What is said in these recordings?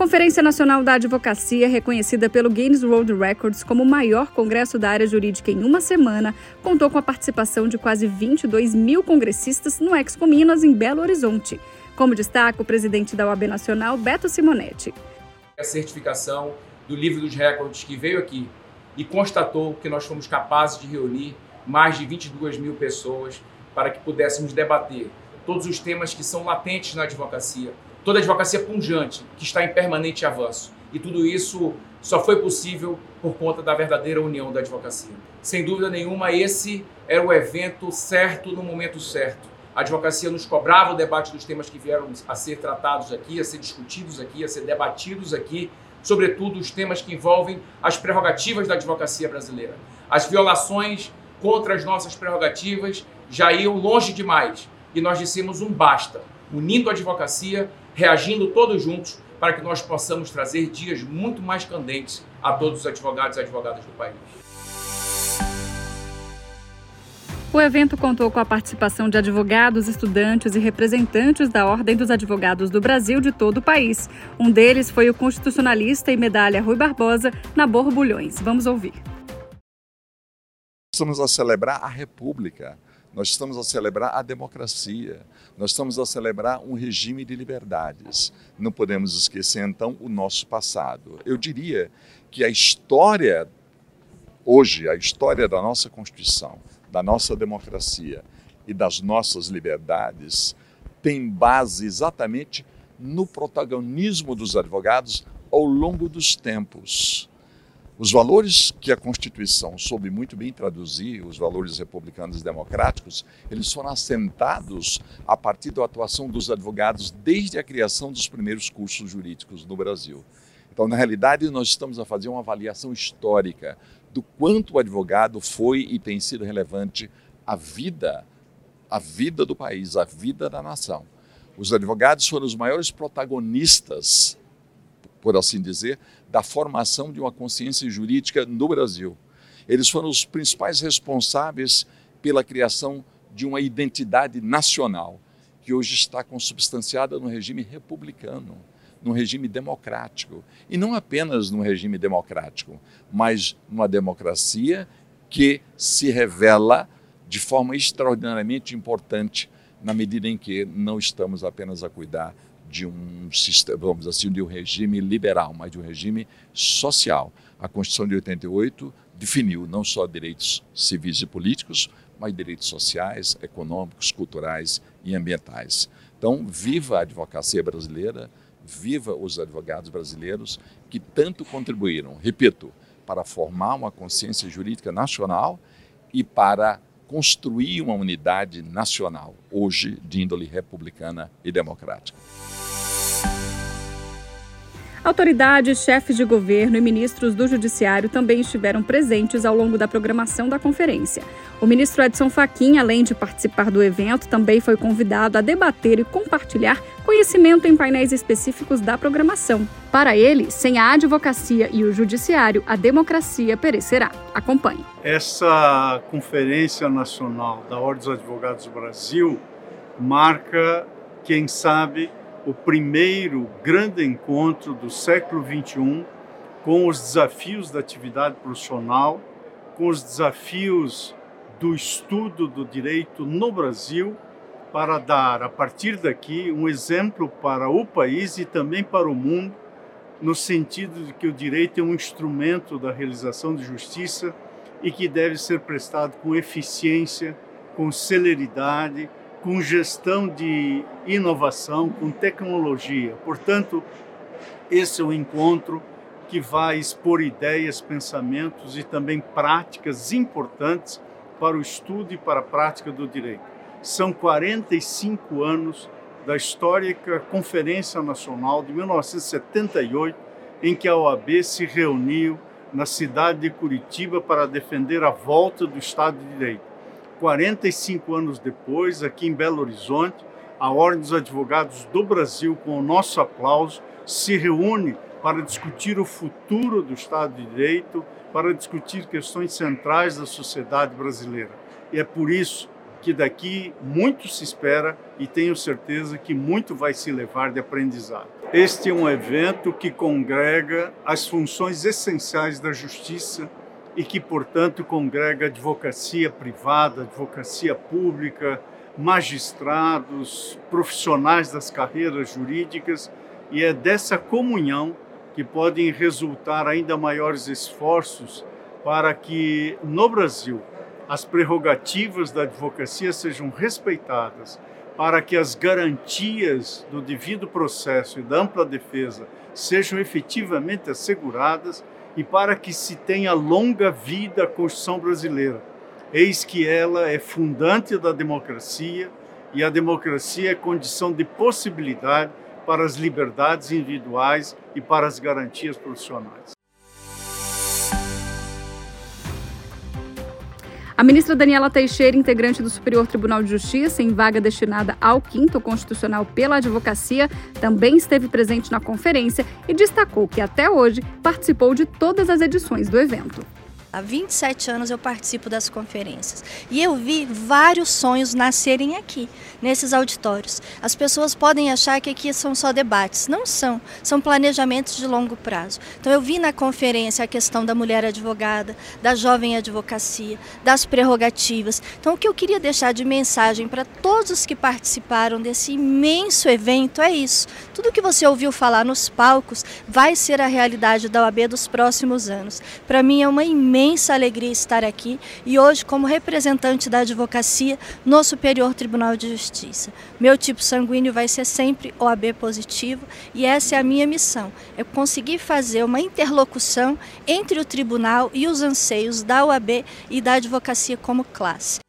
Conferência Nacional da Advocacia, reconhecida pelo Guinness World Records como o maior congresso da área jurídica em uma semana, contou com a participação de quase 22 mil congressistas no Expo Minas, em Belo Horizonte. Como destaca o presidente da OAB Nacional, Beto Simonetti. A certificação do livro dos recordes que veio aqui e constatou que nós fomos capazes de reunir mais de 22 mil pessoas para que pudéssemos debater todos os temas que são latentes na advocacia, toda a advocacia punjante, que está em permanente avanço. E tudo isso só foi possível por conta da verdadeira união da advocacia. Sem dúvida nenhuma, esse era o evento certo no momento certo. A advocacia nos cobrava o debate dos temas que vieram a ser tratados aqui, a ser discutidos aqui, a ser debatidos aqui, sobretudo os temas que envolvem as prerrogativas da advocacia brasileira. As violações contra as nossas prerrogativas já iam longe demais e nós dissemos um basta, unindo a advocacia reagindo todos juntos para que nós possamos trazer dias muito mais candentes a todos os advogados e advogadas do país. O evento contou com a participação de advogados, estudantes e representantes da Ordem dos Advogados do Brasil de todo o país. Um deles foi o constitucionalista e medalha Rui Barbosa, Nabor Bulhões. Vamos ouvir. Estamos a celebrar a República nós estamos a celebrar a democracia, nós estamos a celebrar um regime de liberdades. Não podemos esquecer, então, o nosso passado. Eu diria que a história, hoje, a história da nossa Constituição, da nossa democracia e das nossas liberdades tem base exatamente no protagonismo dos advogados ao longo dos tempos. Os valores que a Constituição soube muito bem traduzir, os valores republicanos e democráticos, eles foram assentados a partir da atuação dos advogados desde a criação dos primeiros cursos jurídicos no Brasil. Então, na realidade, nós estamos a fazer uma avaliação histórica do quanto o advogado foi e tem sido relevante à vida, à vida do país, à vida da nação. Os advogados foram os maiores protagonistas por assim dizer, da formação de uma consciência jurídica no Brasil. Eles foram os principais responsáveis pela criação de uma identidade nacional, que hoje está consubstanciada no regime republicano, no regime democrático. E não apenas no regime democrático, mas numa democracia que se revela de forma extraordinariamente importante na medida em que não estamos apenas a cuidar de um sistema, vamos assim, de um regime liberal, mas de um regime social. A Constituição de 88 definiu não só direitos civis e políticos, mas direitos sociais, econômicos, culturais e ambientais. Então, viva a advocacia brasileira, viva os advogados brasileiros que tanto contribuíram, repito, para formar uma consciência jurídica nacional e para construir uma unidade nacional, hoje de índole republicana e democrática. Autoridades, chefes de governo e ministros do Judiciário também estiveram presentes ao longo da programação da conferência. O ministro Edson Fachin, além de participar do evento, também foi convidado a debater e compartilhar conhecimento em painéis específicos da programação. Para ele, sem a advocacia e o judiciário, a democracia perecerá. Acompanhe. Essa Conferência Nacional da Ordem dos Advogados do Brasil marca, quem sabe, o primeiro grande encontro do século XXI com os desafios da atividade profissional, com os desafios do estudo do direito no Brasil, para dar, a partir daqui, um exemplo para o país e também para o mundo, no sentido de que o direito é um instrumento da realização de justiça e que deve ser prestado com eficiência, com celeridade, com gestão de inovação, com tecnologia. Portanto, esse é um encontro que vai expor ideias, pensamentos e também práticas importantes para o estudo e para a prática do direito. São 45 anos da histórica Conferência Nacional de 1978, em que a OAB se reuniu na cidade de Curitiba para defender a volta do Estado de Direito 45 anos depois, aqui em Belo Horizonte, a Ordem dos Advogados do Brasil, com o nosso aplauso, se reúne para discutir o futuro do Estado de Direito, para discutir questões centrais da sociedade brasileira. E é por isso que daqui muito se espera e tenho certeza que muito vai se levar de aprendizado. Este é um evento que congrega as funções essenciais da justiça e que, portanto, congrega advocacia privada, advocacia pública, magistrados, profissionais das carreiras jurídicas, e é dessa comunhão que podem resultar ainda maiores esforços para que no Brasil as prerrogativas da advocacia sejam respeitadas, para que as garantias do devido processo e da ampla defesa sejam efetivamente asseguradas e para que se tenha longa vida a Constituição brasileira. Eis que ela é fundante da democracia e a democracia é condição de possibilidade para as liberdades individuais e para as garantias profissionais. A ministra Daniela Teixeira, integrante do Superior Tribunal de Justiça, em vaga destinada ao quinto constitucional pela advocacia, também esteve presente na conferência e destacou que até hoje participou de todas as edições do evento. Há 27 anos eu participo das conferências e eu vi vários sonhos nascerem aqui, nesses auditórios. As pessoas podem achar que aqui são só debates. Não são, são planejamentos de longo prazo. Então eu vi na conferência a questão da mulher advogada, da jovem advocacia, das prerrogativas. Então o que eu queria deixar de mensagem para todos os que participaram desse imenso evento é isso. Tudo que você ouviu falar nos palcos vai ser a realidade da OAB dos próximos anos. Para mim é uma imensa imensa alegria estar aqui e hoje como representante da advocacia no Superior Tribunal de Justiça. Meu tipo sanguíneo vai ser sempre OAB positivo e essa é a minha missão, é conseguir fazer uma interlocução entre o tribunal e os anseios da OAB e da advocacia como classe.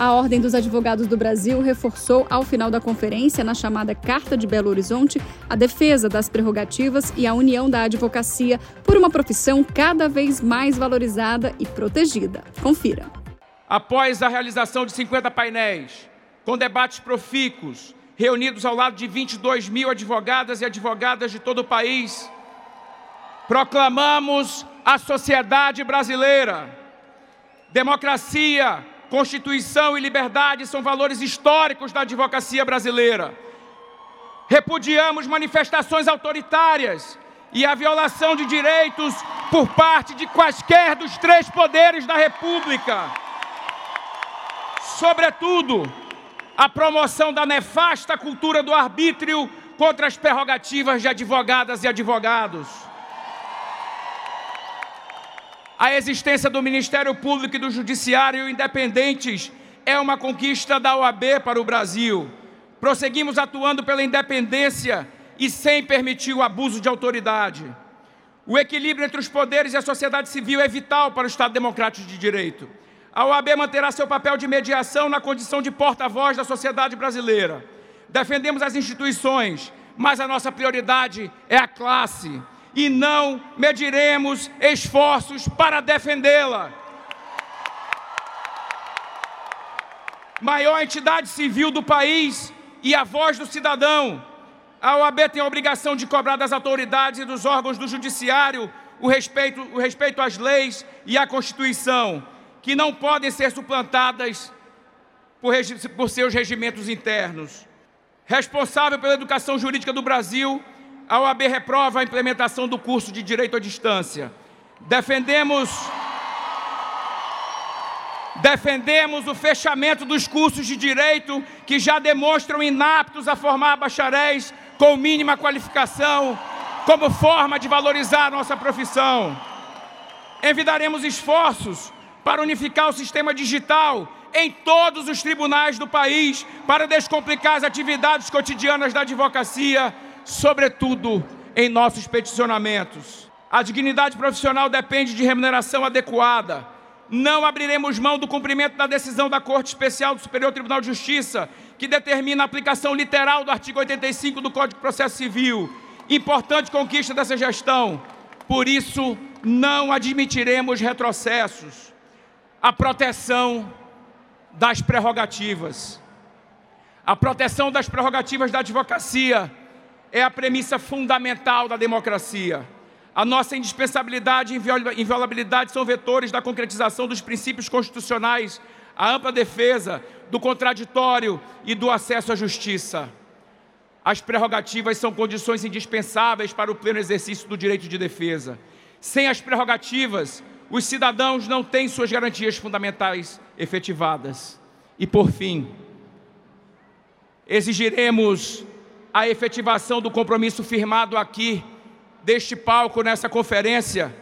A Ordem dos Advogados do Brasil reforçou, ao final da conferência, na chamada Carta de Belo Horizonte, a defesa das prerrogativas e a união da advocacia por uma profissão cada vez mais valorizada e protegida. Confira. Após a realização de 50 painéis, com debates profícuos, reunidos ao lado de 22 mil advogadas e advogadas de todo o país, proclamamos a sociedade brasileira. Democracia, Constituição e liberdade são valores históricos da advocacia brasileira. Repudiamos manifestações autoritárias e a violação de direitos por parte de quaisquer dos três poderes da República. Sobretudo, a promoção da nefasta cultura do arbítrio contra as prerrogativas de advogadas e advogados a existência do Ministério Público e do Judiciário independentes é uma conquista da OAB para o Brasil. Prosseguimos atuando pela independência e sem permitir o abuso de autoridade. O equilíbrio entre os poderes e a sociedade civil é vital para o Estado democrático de direito. A OAB manterá seu papel de mediação na condição de porta-voz da sociedade brasileira. Defendemos as instituições, mas a nossa prioridade é a classe e não mediremos esforços para defendê-la. Maior entidade civil do país e a voz do cidadão. A OAB tem a obrigação de cobrar das autoridades e dos órgãos do judiciário o respeito, o respeito às leis e à Constituição, que não podem ser suplantadas por, por seus regimentos internos. Responsável pela educação jurídica do Brasil, a OAB reprova a implementação do curso de Direito à Distância. Defendemos Defendemos o fechamento dos cursos de direito que já demonstram inaptos a formar bacharéis com mínima qualificação, como forma de valorizar a nossa profissão. Envidaremos esforços para unificar o sistema digital em todos os tribunais do país para descomplicar as atividades cotidianas da advocacia sobretudo em nossos peticionamentos. A dignidade profissional depende de remuneração adequada. Não abriremos mão do cumprimento da decisão da Corte Especial do Superior Tribunal de Justiça, que determina a aplicação literal do artigo 85 do Código de Processo Civil. Importante conquista dessa gestão. Por isso, não admitiremos retrocessos. A proteção das prerrogativas. A proteção das prerrogativas da advocacia é a premissa fundamental da democracia. A nossa indispensabilidade e inviolabilidade são vetores da concretização dos princípios constitucionais, a ampla defesa do contraditório e do acesso à justiça. As prerrogativas são condições indispensáveis para o pleno exercício do direito de defesa. Sem as prerrogativas, os cidadãos não têm suas garantias fundamentais efetivadas. E, por fim, exigiremos a efetivação do compromisso firmado aqui, deste palco, nessa conferência,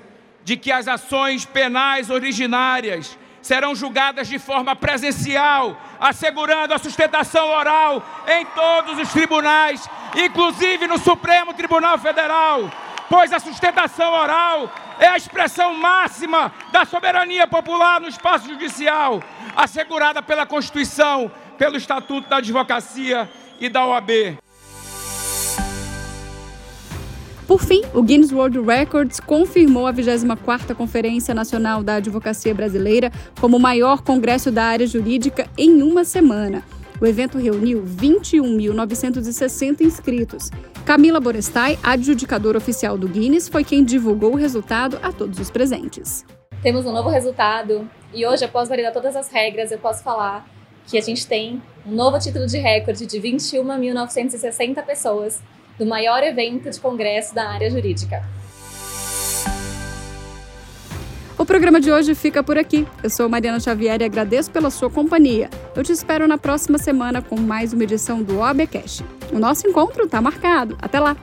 de que as ações penais originárias serão julgadas de forma presencial, assegurando a sustentação oral em todos os tribunais, inclusive no Supremo Tribunal Federal, pois a sustentação oral é a expressão máxima da soberania popular no espaço judicial, assegurada pela Constituição, pelo Estatuto da Advocacia e da OAB. Por fim, o Guinness World Records confirmou a 24ª Conferência Nacional da Advocacia Brasileira como o maior congresso da área jurídica em uma semana. O evento reuniu 21.960 inscritos. Camila Borestai, adjudicadora oficial do Guinness, foi quem divulgou o resultado a todos os presentes. Temos um novo resultado e hoje, após validar todas as regras, eu posso falar que a gente tem um novo título de recorde de 21.960 pessoas do maior evento de congresso da área jurídica. O programa de hoje fica por aqui. Eu sou Mariana Xavier e agradeço pela sua companhia. Eu te espero na próxima semana com mais uma edição do OBCast. O nosso encontro está marcado. Até lá!